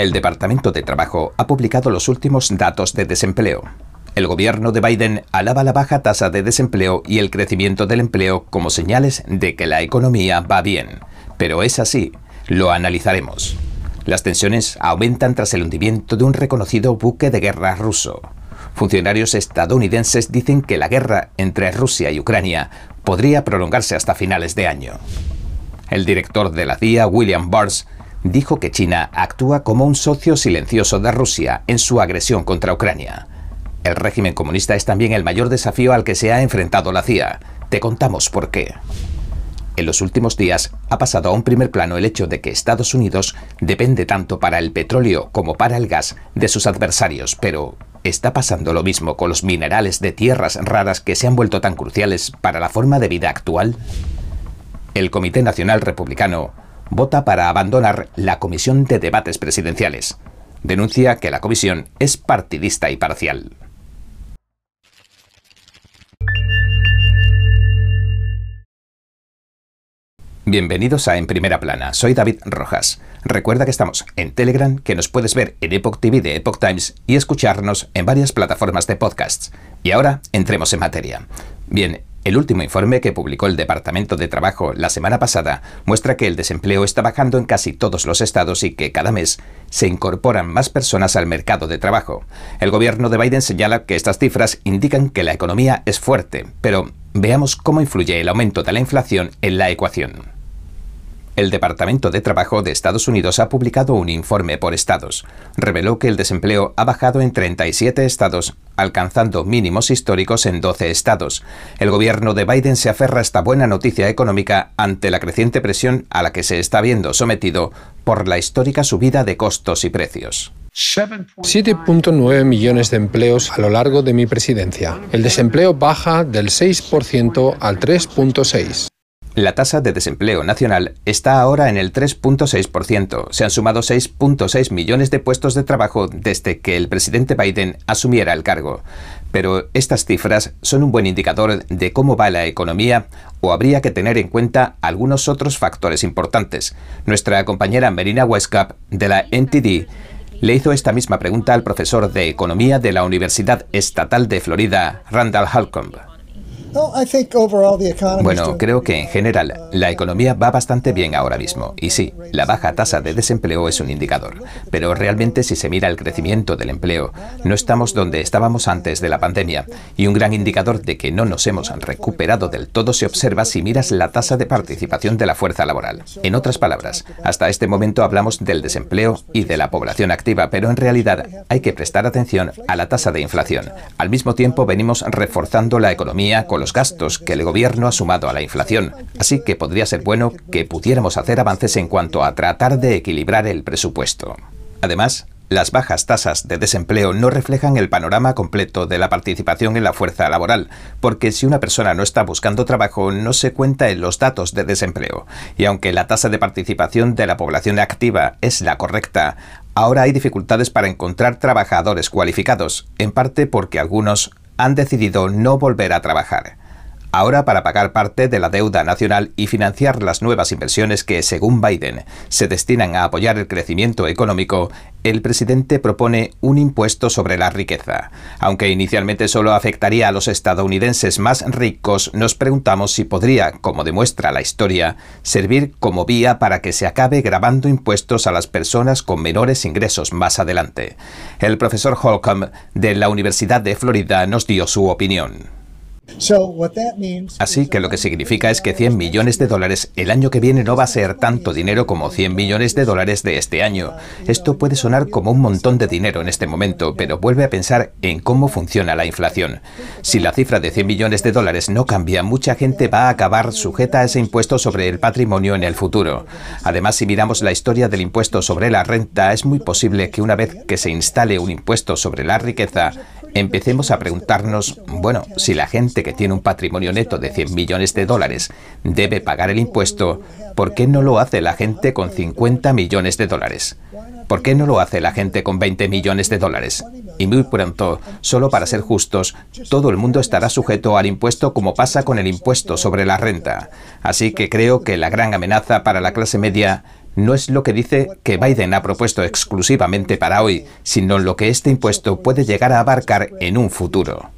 El Departamento de Trabajo ha publicado los últimos datos de desempleo. El gobierno de Biden alaba la baja tasa de desempleo y el crecimiento del empleo como señales de que la economía va bien. Pero es así. Lo analizaremos. Las tensiones aumentan tras el hundimiento de un reconocido buque de guerra ruso. Funcionarios estadounidenses dicen que la guerra entre Rusia y Ucrania podría prolongarse hasta finales de año. El director de la CIA, William Burns, dijo que China actúa como un socio silencioso de Rusia en su agresión contra Ucrania. El régimen comunista es también el mayor desafío al que se ha enfrentado la CIA. Te contamos por qué. En los últimos días ha pasado a un primer plano el hecho de que Estados Unidos depende tanto para el petróleo como para el gas de sus adversarios, pero ¿está pasando lo mismo con los minerales de tierras raras que se han vuelto tan cruciales para la forma de vida actual? El Comité Nacional Republicano vota para abandonar la Comisión de Debates Presidenciales. Denuncia que la comisión es partidista y parcial. Bienvenidos a En Primera Plana, soy David Rojas. Recuerda que estamos en Telegram, que nos puedes ver en Epoch TV de Epoch Times y escucharnos en varias plataformas de podcasts. Y ahora entremos en materia. Bien, el último informe que publicó el Departamento de Trabajo la semana pasada muestra que el desempleo está bajando en casi todos los estados y que cada mes se incorporan más personas al mercado de trabajo. El gobierno de Biden señala que estas cifras indican que la economía es fuerte, pero veamos cómo influye el aumento de la inflación en la ecuación. El Departamento de Trabajo de Estados Unidos ha publicado un informe por estados. Reveló que el desempleo ha bajado en 37 estados, alcanzando mínimos históricos en 12 estados. El gobierno de Biden se aferra a esta buena noticia económica ante la creciente presión a la que se está viendo sometido por la histórica subida de costos y precios. 7.9 millones de empleos a lo largo de mi presidencia. El desempleo baja del 6% al 3.6%. La tasa de desempleo nacional está ahora en el 3.6%. Se han sumado 6.6 millones de puestos de trabajo desde que el presidente Biden asumiera el cargo. Pero estas cifras son un buen indicador de cómo va la economía o habría que tener en cuenta algunos otros factores importantes. Nuestra compañera Merina Westcap de la NTD le hizo esta misma pregunta al profesor de Economía de la Universidad Estatal de Florida, Randall Halcomb. Bueno, creo que en general la economía va bastante bien ahora mismo. Y sí, la baja tasa de desempleo es un indicador. Pero realmente si se mira el crecimiento del empleo, no estamos donde estábamos antes de la pandemia. Y un gran indicador de que no nos hemos recuperado del todo se observa si miras la tasa de participación de la fuerza laboral. En otras palabras, hasta este momento hablamos del desempleo y de la población activa, pero en realidad hay que prestar atención a la tasa de inflación. Al mismo tiempo venimos reforzando la economía con los gastos que el gobierno ha sumado a la inflación, así que podría ser bueno que pudiéramos hacer avances en cuanto a tratar de equilibrar el presupuesto. Además, las bajas tasas de desempleo no reflejan el panorama completo de la participación en la fuerza laboral, porque si una persona no está buscando trabajo no se cuenta en los datos de desempleo. Y aunque la tasa de participación de la población activa es la correcta, ahora hay dificultades para encontrar trabajadores cualificados, en parte porque algunos han decidido no volver a trabajar. Ahora, para pagar parte de la deuda nacional y financiar las nuevas inversiones que, según Biden, se destinan a apoyar el crecimiento económico, el presidente propone un impuesto sobre la riqueza. Aunque inicialmente solo afectaría a los estadounidenses más ricos, nos preguntamos si podría, como demuestra la historia, servir como vía para que se acabe grabando impuestos a las personas con menores ingresos más adelante. El profesor Holcomb de la Universidad de Florida nos dio su opinión. Así que lo que significa es que 100 millones de dólares el año que viene no va a ser tanto dinero como 100 millones de dólares de este año. Esto puede sonar como un montón de dinero en este momento, pero vuelve a pensar en cómo funciona la inflación. Si la cifra de 100 millones de dólares no cambia, mucha gente va a acabar sujeta a ese impuesto sobre el patrimonio en el futuro. Además, si miramos la historia del impuesto sobre la renta, es muy posible que una vez que se instale un impuesto sobre la riqueza, empecemos a preguntarnos, bueno, si la gente que tiene un patrimonio neto de 100 millones de dólares debe pagar el impuesto, ¿por qué no lo hace la gente con 50 millones de dólares? ¿Por qué no lo hace la gente con 20 millones de dólares? Y muy pronto, solo para ser justos, todo el mundo estará sujeto al impuesto como pasa con el impuesto sobre la renta. Así que creo que la gran amenaza para la clase media no es lo que dice que Biden ha propuesto exclusivamente para hoy, sino lo que este impuesto puede llegar a abarcar en un futuro.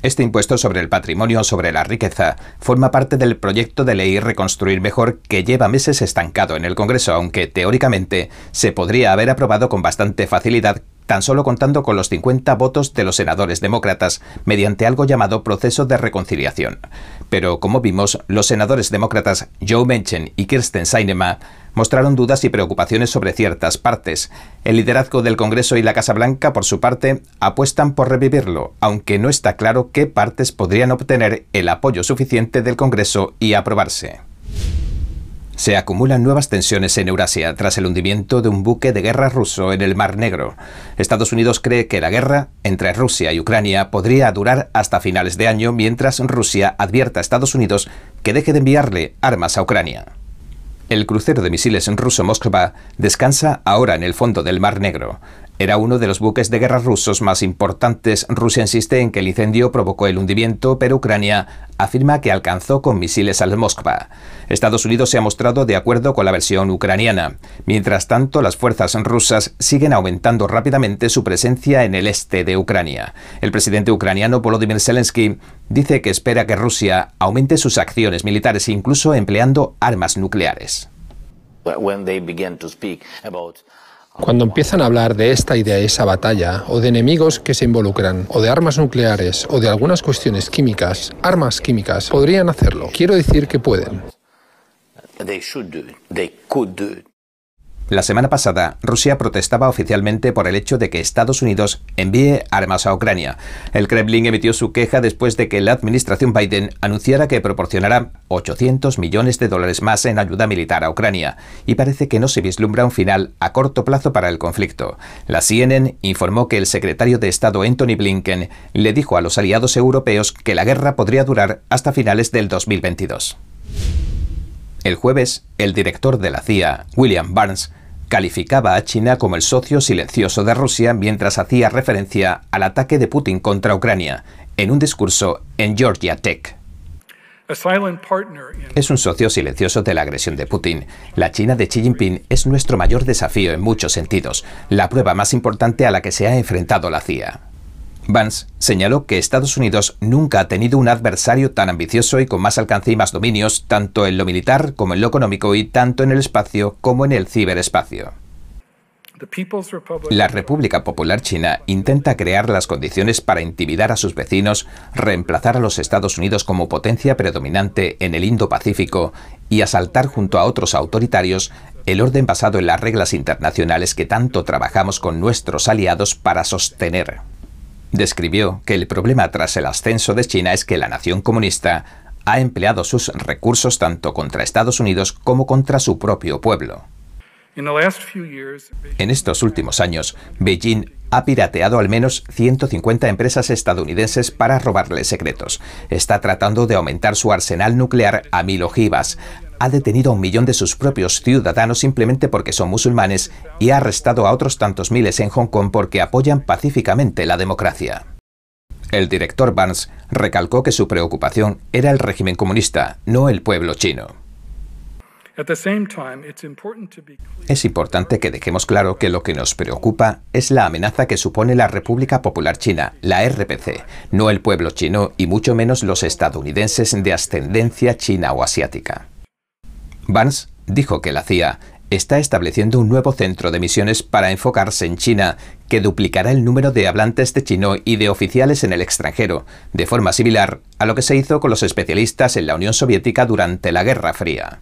Este impuesto sobre el patrimonio sobre la riqueza forma parte del proyecto de ley Reconstruir Mejor que lleva meses estancado en el Congreso, aunque teóricamente se podría haber aprobado con bastante facilidad tan solo contando con los 50 votos de los senadores demócratas, mediante algo llamado proceso de reconciliación. Pero, como vimos, los senadores demócratas Joe Manchin y Kirsten Sinema mostraron dudas y preocupaciones sobre ciertas partes. El liderazgo del Congreso y la Casa Blanca, por su parte, apuestan por revivirlo, aunque no está claro qué partes podrían obtener el apoyo suficiente del Congreso y aprobarse. Se acumulan nuevas tensiones en Eurasia tras el hundimiento de un buque de guerra ruso en el Mar Negro. Estados Unidos cree que la guerra entre Rusia y Ucrania podría durar hasta finales de año mientras Rusia advierta a Estados Unidos que deje de enviarle armas a Ucrania. El crucero de misiles ruso Moskva descansa ahora en el fondo del Mar Negro. Era uno de los buques de guerra rusos más importantes. Rusia insiste en que el incendio provocó el hundimiento, pero Ucrania afirma que alcanzó con misiles al Moskva. Estados Unidos se ha mostrado de acuerdo con la versión ucraniana. Mientras tanto, las fuerzas rusas siguen aumentando rápidamente su presencia en el este de Ucrania. El presidente ucraniano Volodymyr Zelensky dice que espera que Rusia aumente sus acciones militares incluso empleando armas nucleares. Cuando empiezan a hablar de esta y de esa batalla, o de enemigos que se involucran, o de armas nucleares, o de algunas cuestiones químicas, armas químicas, podrían hacerlo. Quiero decir que pueden. La semana pasada, Rusia protestaba oficialmente por el hecho de que Estados Unidos envíe armas a Ucrania. El Kremlin emitió su queja después de que la administración Biden anunciara que proporcionará 800 millones de dólares más en ayuda militar a Ucrania, y parece que no se vislumbra un final a corto plazo para el conflicto. La CNN informó que el secretario de Estado Anthony Blinken le dijo a los aliados europeos que la guerra podría durar hasta finales del 2022. El jueves, el director de la CIA, William Barnes, calificaba a China como el socio silencioso de Rusia mientras hacía referencia al ataque de Putin contra Ucrania en un discurso en Georgia Tech. Es un socio silencioso de la agresión de Putin. La China de Xi Jinping es nuestro mayor desafío en muchos sentidos, la prueba más importante a la que se ha enfrentado la CIA. Vance señaló que Estados Unidos nunca ha tenido un adversario tan ambicioso y con más alcance y más dominios, tanto en lo militar como en lo económico y tanto en el espacio como en el ciberespacio. La República Popular China intenta crear las condiciones para intimidar a sus vecinos, reemplazar a los Estados Unidos como potencia predominante en el Indo-Pacífico y asaltar junto a otros autoritarios el orden basado en las reglas internacionales que tanto trabajamos con nuestros aliados para sostener. Describió que el problema tras el ascenso de China es que la nación comunista ha empleado sus recursos tanto contra Estados Unidos como contra su propio pueblo. En estos últimos años, Beijing ha pirateado al menos 150 empresas estadounidenses para robarle secretos. Está tratando de aumentar su arsenal nuclear a mil ojivas. Ha detenido a un millón de sus propios ciudadanos simplemente porque son musulmanes y ha arrestado a otros tantos miles en Hong Kong porque apoyan pacíficamente la democracia. El director Barnes recalcó que su preocupación era el régimen comunista, no el pueblo chino. Es importante que dejemos claro que lo que nos preocupa es la amenaza que supone la República Popular China, la RPC, no el pueblo chino y mucho menos los estadounidenses de ascendencia china o asiática. Vance dijo que la CIA está estableciendo un nuevo centro de misiones para enfocarse en China, que duplicará el número de hablantes de chino y de oficiales en el extranjero, de forma similar a lo que se hizo con los especialistas en la Unión Soviética durante la Guerra Fría.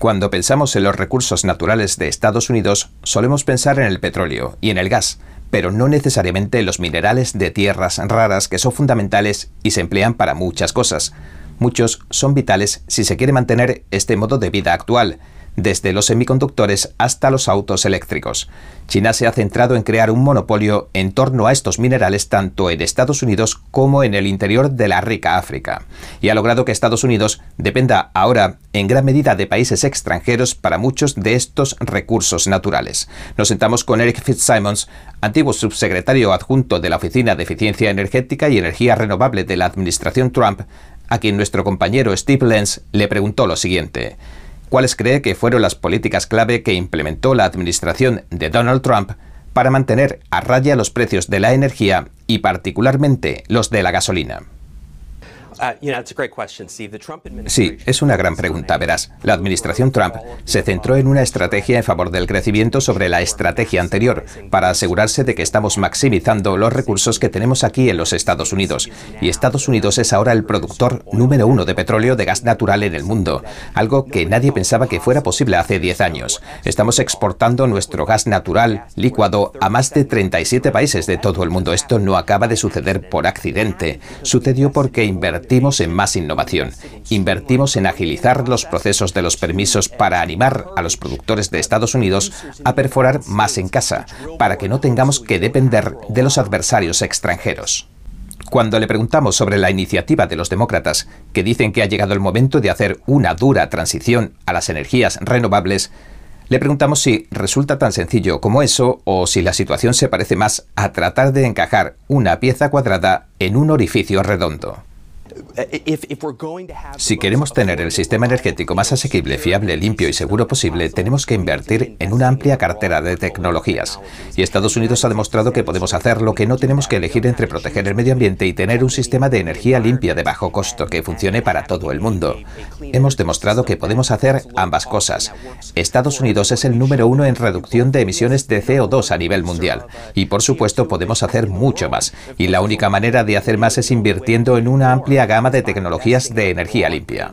Cuando pensamos en los recursos naturales de Estados Unidos, solemos pensar en el petróleo y en el gas, pero no necesariamente en los minerales de tierras raras que son fundamentales y se emplean para muchas cosas. Muchos son vitales si se quiere mantener este modo de vida actual, desde los semiconductores hasta los autos eléctricos. China se ha centrado en crear un monopolio en torno a estos minerales tanto en Estados Unidos como en el interior de la rica África, y ha logrado que Estados Unidos dependa ahora en gran medida de países extranjeros para muchos de estos recursos naturales. Nos sentamos con Eric Fitzsimons, antiguo subsecretario adjunto de la Oficina de Eficiencia Energética y Energía Renovable de la Administración Trump, a quien nuestro compañero Steve Lenz le preguntó lo siguiente. ¿Cuáles cree que fueron las políticas clave que implementó la administración de Donald Trump para mantener a raya los precios de la energía y particularmente los de la gasolina? Sí, es una gran pregunta, verás. La administración Trump se centró en una estrategia en favor del crecimiento sobre la estrategia anterior, para asegurarse de que estamos maximizando los recursos que tenemos aquí en los Estados Unidos. Y Estados Unidos es ahora el productor número uno de petróleo de gas natural en el mundo, algo que nadie pensaba que fuera posible hace 10 años. Estamos exportando nuestro gas natural licuado a más de 37 países de todo el mundo. Esto no acaba de suceder por accidente. Sucedió porque invertimos invertimos en más innovación, invertimos en agilizar los procesos de los permisos para animar a los productores de Estados Unidos a perforar más en casa, para que no tengamos que depender de los adversarios extranjeros. Cuando le preguntamos sobre la iniciativa de los demócratas, que dicen que ha llegado el momento de hacer una dura transición a las energías renovables, le preguntamos si resulta tan sencillo como eso o si la situación se parece más a tratar de encajar una pieza cuadrada en un orificio redondo. Si queremos tener el sistema energético más asequible, fiable, limpio y seguro posible, tenemos que invertir en una amplia cartera de tecnologías. Y Estados Unidos ha demostrado que podemos hacer lo que no tenemos que elegir entre proteger el medio ambiente y tener un sistema de energía limpia de bajo costo que funcione para todo el mundo. Hemos demostrado que podemos hacer ambas cosas. Estados Unidos es el número uno en reducción de emisiones de CO2 a nivel mundial. Y por supuesto podemos hacer mucho más. Y la única manera de hacer más es invirtiendo en una amplia gama de tecnologías de energía limpia.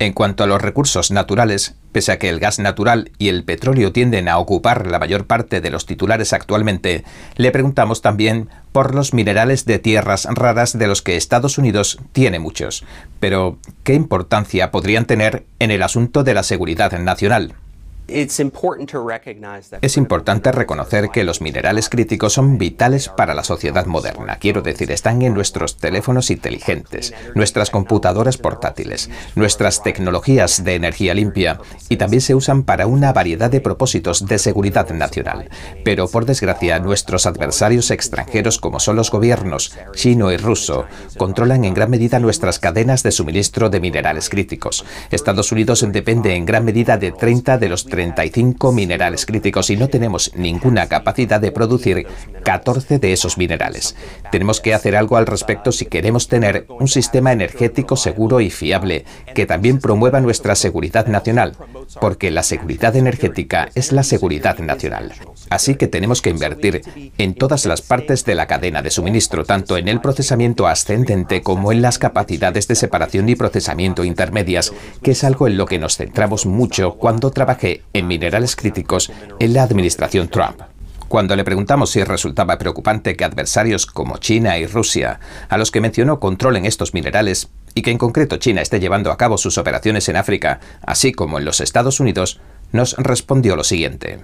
En cuanto a los recursos naturales, pese a que el gas natural y el petróleo tienden a ocupar la mayor parte de los titulares actualmente, le preguntamos también por los minerales de tierras raras de los que Estados Unidos tiene muchos. Pero, ¿qué importancia podrían tener en el asunto de la seguridad nacional? Es importante reconocer que los minerales críticos son vitales para la sociedad moderna. Quiero decir, están en nuestros teléfonos inteligentes, nuestras computadoras portátiles, nuestras tecnologías de energía limpia y también se usan para una variedad de propósitos de seguridad nacional. Pero por desgracia, nuestros adversarios extranjeros como son los gobiernos chino y ruso controlan en gran medida nuestras cadenas de suministro de minerales críticos. Estados Unidos depende en gran medida de 30 de los 30 35 minerales críticos y no tenemos ninguna capacidad de producir 14 de esos minerales. Tenemos que hacer algo al respecto si queremos tener un sistema energético seguro y fiable que también promueva nuestra seguridad nacional, porque la seguridad energética es la seguridad nacional. Así que tenemos que invertir en todas las partes de la cadena de suministro, tanto en el procesamiento ascendente como en las capacidades de separación y procesamiento intermedias, que es algo en lo que nos centramos mucho cuando trabajé en minerales críticos en la administración Trump. Cuando le preguntamos si resultaba preocupante que adversarios como China y Rusia, a los que mencionó controlen estos minerales, y que en concreto China esté llevando a cabo sus operaciones en África, así como en los Estados Unidos, nos respondió lo siguiente.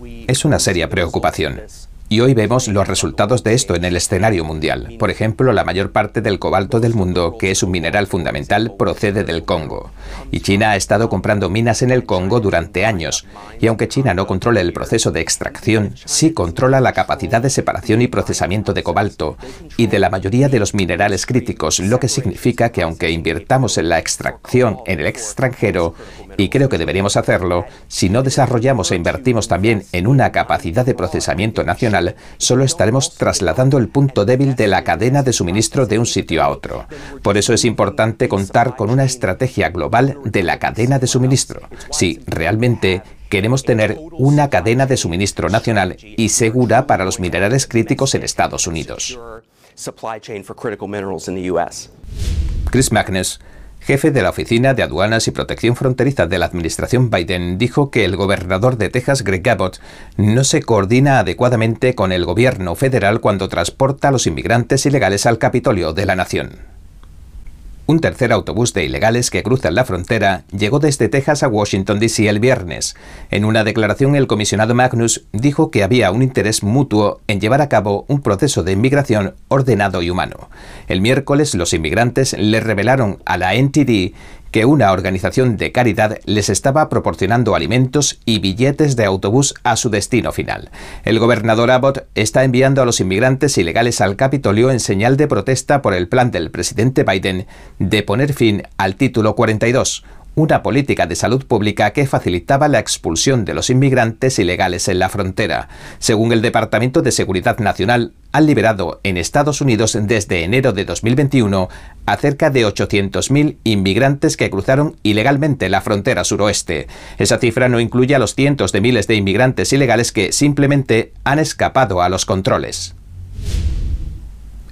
Uh, es una seria preocupación. Y hoy vemos los resultados de esto en el escenario mundial. Por ejemplo, la mayor parte del cobalto del mundo, que es un mineral fundamental, procede del Congo. Y China ha estado comprando minas en el Congo durante años. Y aunque China no controla el proceso de extracción, sí controla la capacidad de separación y procesamiento de cobalto y de la mayoría de los minerales críticos, lo que significa que aunque invirtamos en la extracción en el extranjero, y creo que deberíamos hacerlo, si no desarrollamos e invertimos también en una capacidad de procesamiento nacional, solo estaremos trasladando el punto débil de la cadena de suministro de un sitio a otro. Por eso es importante contar con una estrategia global de la cadena de suministro. Si realmente queremos tener una cadena de suministro nacional y segura para los minerales críticos en Estados Unidos. Chris Magnus jefe de la Oficina de Aduanas y Protección Fronteriza de la Administración Biden, dijo que el gobernador de Texas, Greg Abbott, no se coordina adecuadamente con el gobierno federal cuando transporta a los inmigrantes ilegales al Capitolio de la Nación. Un tercer autobús de ilegales que cruzan la frontera llegó desde Texas a Washington, D.C. el viernes. En una declaración, el comisionado Magnus dijo que había un interés mutuo en llevar a cabo un proceso de inmigración ordenado y humano. El miércoles, los inmigrantes le revelaron a la NTD que una organización de caridad les estaba proporcionando alimentos y billetes de autobús a su destino final. El gobernador Abbott está enviando a los inmigrantes ilegales al Capitolio en señal de protesta por el plan del presidente Biden de poner fin al título 42, una política de salud pública que facilitaba la expulsión de los inmigrantes ilegales en la frontera. Según el Departamento de Seguridad Nacional, han liberado en Estados Unidos desde enero de 2021 a cerca de 800.000 inmigrantes que cruzaron ilegalmente la frontera suroeste. Esa cifra no incluye a los cientos de miles de inmigrantes ilegales que simplemente han escapado a los controles.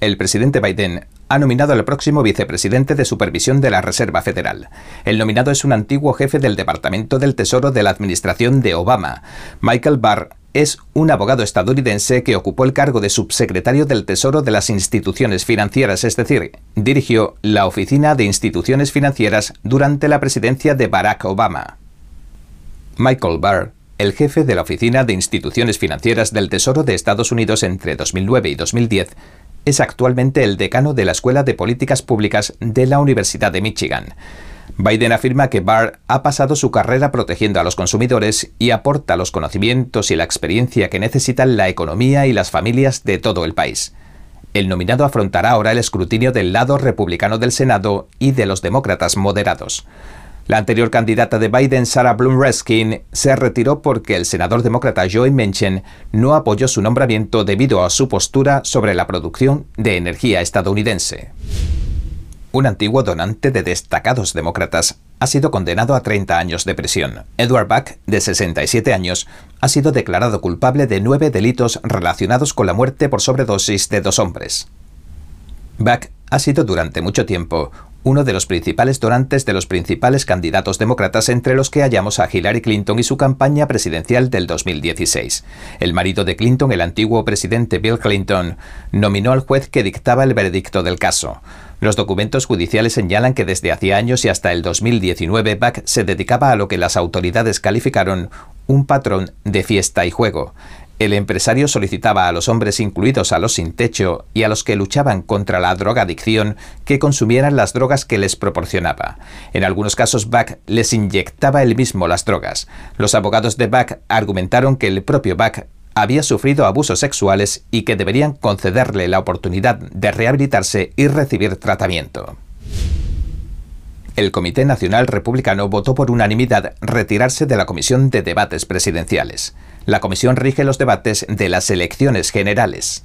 El presidente Biden ha nominado al próximo vicepresidente de supervisión de la Reserva Federal. El nominado es un antiguo jefe del Departamento del Tesoro de la Administración de Obama. Michael Barr es un abogado estadounidense que ocupó el cargo de subsecretario del Tesoro de las instituciones financieras, es decir, dirigió la Oficina de Instituciones Financieras durante la presidencia de Barack Obama. Michael Barr el jefe de la Oficina de Instituciones Financieras del Tesoro de Estados Unidos entre 2009 y 2010, es actualmente el decano de la Escuela de Políticas Públicas de la Universidad de Michigan. Biden afirma que Barr ha pasado su carrera protegiendo a los consumidores y aporta los conocimientos y la experiencia que necesitan la economía y las familias de todo el país. El nominado afrontará ahora el escrutinio del lado republicano del Senado y de los demócratas moderados. La anterior candidata de Biden, Sarah Bloom Reskin, se retiró porque el senador demócrata Joe Manchin no apoyó su nombramiento debido a su postura sobre la producción de energía estadounidense. Un antiguo donante de destacados demócratas ha sido condenado a 30 años de prisión. Edward Buck, de 67 años, ha sido declarado culpable de nueve delitos relacionados con la muerte por sobredosis de dos hombres. Buck ha sido durante mucho tiempo uno de los principales donantes de los principales candidatos demócratas entre los que hallamos a Hillary Clinton y su campaña presidencial del 2016. El marido de Clinton, el antiguo presidente Bill Clinton, nominó al juez que dictaba el veredicto del caso. Los documentos judiciales señalan que desde hacía años y hasta el 2019 Buck se dedicaba a lo que las autoridades calificaron un patrón de fiesta y juego. El empresario solicitaba a los hombres incluidos a los sin techo y a los que luchaban contra la drogadicción que consumieran las drogas que les proporcionaba. En algunos casos, Buck les inyectaba él mismo las drogas. Los abogados de Buck argumentaron que el propio Buck había sufrido abusos sexuales y que deberían concederle la oportunidad de rehabilitarse y recibir tratamiento el Comité Nacional Republicano votó por unanimidad retirarse de la Comisión de Debates Presidenciales. La comisión rige los debates de las elecciones generales.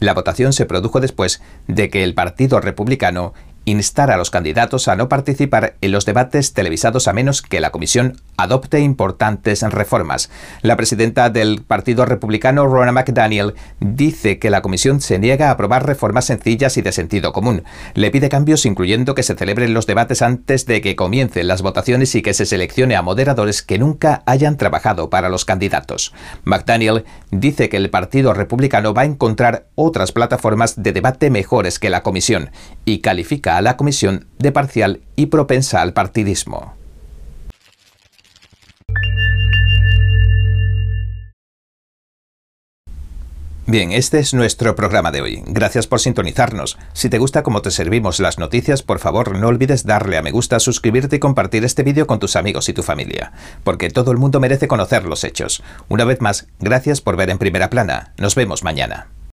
La votación se produjo después de que el Partido Republicano instar a los candidatos a no participar en los debates televisados a menos que la comisión adopte importantes reformas. La presidenta del Partido Republicano, Ronna McDaniel, dice que la comisión se niega a aprobar reformas sencillas y de sentido común. Le pide cambios incluyendo que se celebren los debates antes de que comiencen las votaciones y que se seleccione a moderadores que nunca hayan trabajado para los candidatos. McDaniel dice que el Partido Republicano va a encontrar otras plataformas de debate mejores que la comisión y califica a la comisión de parcial y propensa al partidismo. Bien, este es nuestro programa de hoy. Gracias por sintonizarnos. Si te gusta cómo te servimos las noticias, por favor no olvides darle a me gusta, suscribirte y compartir este vídeo con tus amigos y tu familia, porque todo el mundo merece conocer los hechos. Una vez más, gracias por ver en primera plana. Nos vemos mañana.